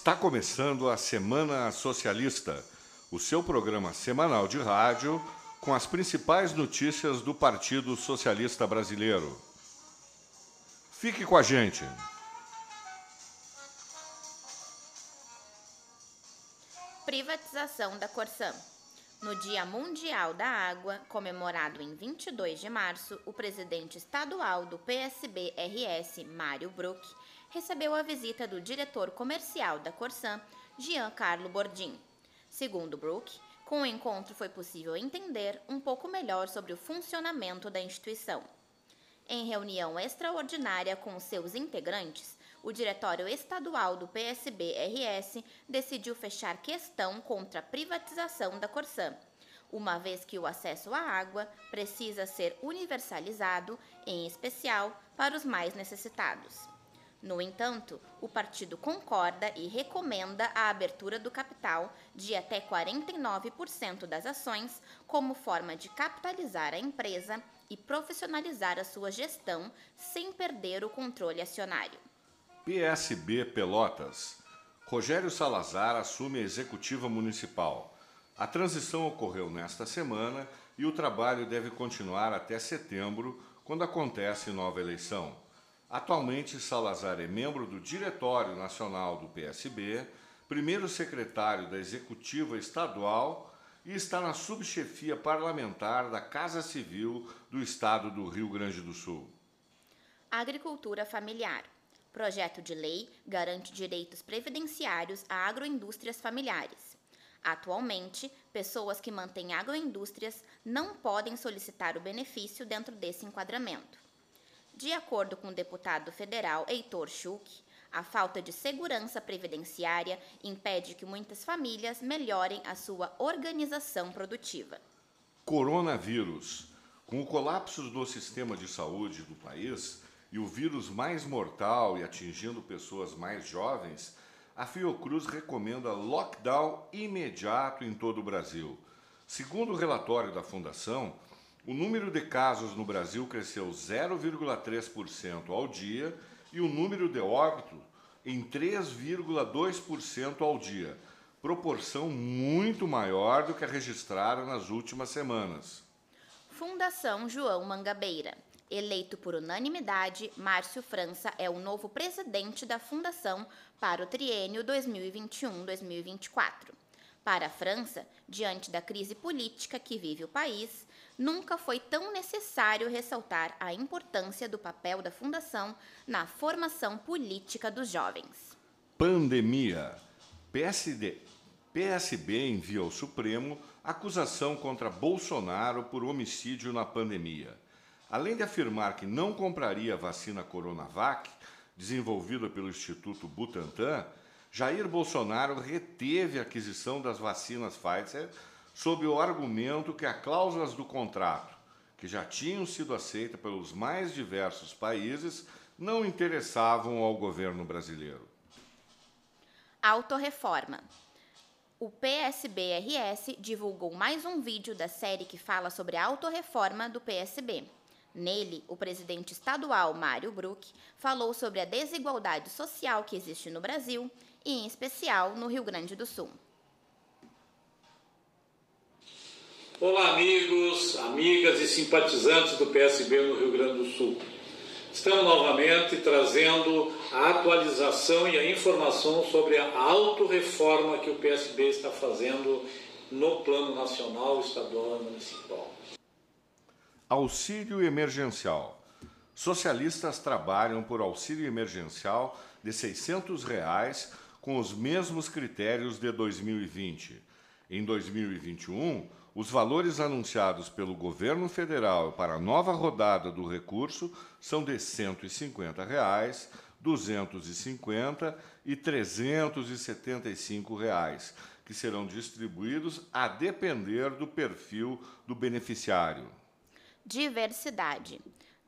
Está começando a Semana Socialista, o seu programa semanal de rádio com as principais notícias do Partido Socialista Brasileiro. Fique com a gente. Privatização da Corsã. No Dia Mundial da Água, comemorado em 22 de março, o presidente estadual do PSB-RS, Mário Bruck, recebeu a visita do diretor comercial da Corsã, Giancarlo Bordim. Segundo Bruck, com o encontro foi possível entender um pouco melhor sobre o funcionamento da instituição. Em reunião extraordinária com seus integrantes, o Diretório Estadual do PSB-RS decidiu fechar questão contra a privatização da Corsã, uma vez que o acesso à água precisa ser universalizado, em especial para os mais necessitados. No entanto, o partido concorda e recomenda a abertura do capital de até 49% das ações como forma de capitalizar a empresa e profissionalizar a sua gestão sem perder o controle acionário. PSB Pelotas. Rogério Salazar assume a executiva municipal. A transição ocorreu nesta semana e o trabalho deve continuar até setembro, quando acontece nova eleição. Atualmente, Salazar é membro do Diretório Nacional do PSB, primeiro secretário da Executiva Estadual e está na subchefia parlamentar da Casa Civil do Estado do Rio Grande do Sul. Agricultura familiar. Projeto de lei garante direitos previdenciários a agroindústrias familiares. Atualmente, pessoas que mantêm agroindústrias não podem solicitar o benefício dentro desse enquadramento. De acordo com o deputado federal Heitor Schuch, a falta de segurança previdenciária impede que muitas famílias melhorem a sua organização produtiva. Coronavírus. Com o colapso do sistema de saúde do país, e o vírus mais mortal e atingindo pessoas mais jovens, a Fiocruz recomenda lockdown imediato em todo o Brasil. Segundo o relatório da Fundação, o número de casos no Brasil cresceu 0,3% ao dia e o número de óbitos em 3,2% ao dia, proporção muito maior do que a registrada nas últimas semanas. Fundação João Mangabeira. Eleito por unanimidade, Márcio França é o novo presidente da Fundação para o triênio 2021-2024. Para a França, diante da crise política que vive o país, nunca foi tão necessário ressaltar a importância do papel da Fundação na formação política dos jovens. Pandemia. PSD, PSB envia ao Supremo acusação contra Bolsonaro por homicídio na pandemia. Além de afirmar que não compraria a vacina Coronavac, desenvolvida pelo Instituto Butantan, Jair Bolsonaro reteve a aquisição das vacinas Pfizer sob o argumento que as cláusulas do contrato, que já tinham sido aceitas pelos mais diversos países, não interessavam ao governo brasileiro. Autorreforma. O PSBRS divulgou mais um vídeo da série que fala sobre a autorreforma do PSB. Nele, o presidente estadual Mário Bruck falou sobre a desigualdade social que existe no Brasil e, em especial, no Rio Grande do Sul. Olá, amigos, amigas e simpatizantes do PSB no Rio Grande do Sul. Estamos novamente trazendo a atualização e a informação sobre a autorreforma que o PSB está fazendo no plano nacional, estadual e municipal. Auxílio emergencial. Socialistas trabalham por auxílio emergencial de 600 reais com os mesmos critérios de 2020. Em 2021, os valores anunciados pelo governo federal para a nova rodada do recurso são de 150 reais, 250 e 375 reais, que serão distribuídos a depender do perfil do beneficiário. Diversidade.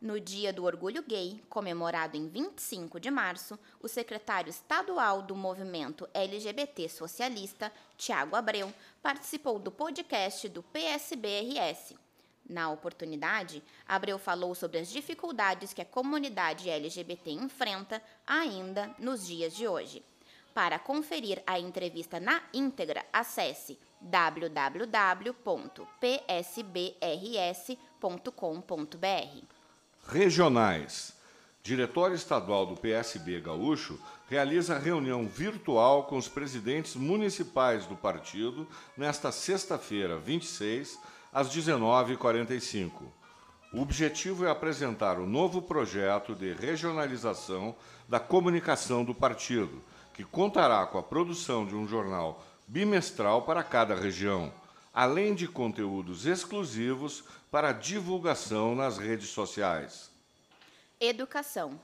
No Dia do Orgulho Gay, comemorado em 25 de março, o secretário estadual do movimento LGBT socialista, Tiago Abreu, participou do podcast do PSBRS. Na oportunidade, Abreu falou sobre as dificuldades que a comunidade LGBT enfrenta ainda nos dias de hoje. Para conferir a entrevista na íntegra, acesse www.psbrs.com.br. Regionais. Diretório Estadual do PSB Gaúcho realiza reunião virtual com os presidentes municipais do partido nesta sexta-feira, 26, às 19h45. O objetivo é apresentar o novo projeto de regionalização da comunicação do partido, que contará com a produção de um jornal bimestral para cada região, além de conteúdos exclusivos para divulgação nas redes sociais. Educação.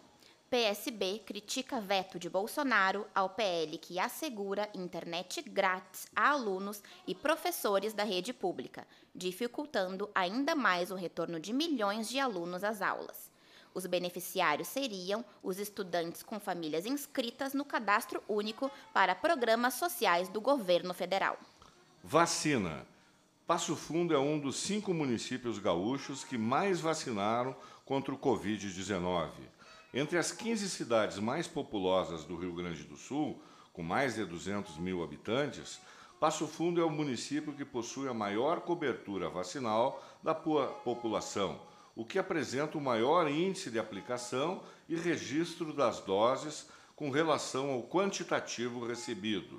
PSB critica veto de Bolsonaro ao PL que assegura internet grátis a alunos e professores da rede pública, dificultando ainda mais o retorno de milhões de alunos às aulas. Os beneficiários seriam os estudantes com famílias inscritas no cadastro único para programas sociais do governo federal. Vacina. Passo Fundo é um dos cinco municípios gaúchos que mais vacinaram contra o Covid-19. Entre as 15 cidades mais populosas do Rio Grande do Sul, com mais de 200 mil habitantes, Passo Fundo é o município que possui a maior cobertura vacinal da população, o que apresenta o maior índice de aplicação e registro das doses com relação ao quantitativo recebido.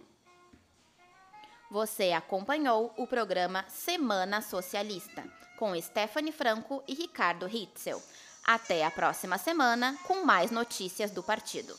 Você acompanhou o programa Semana Socialista, com Stephanie Franco e Ricardo Hitzel. Até a próxima semana com mais notícias do partido.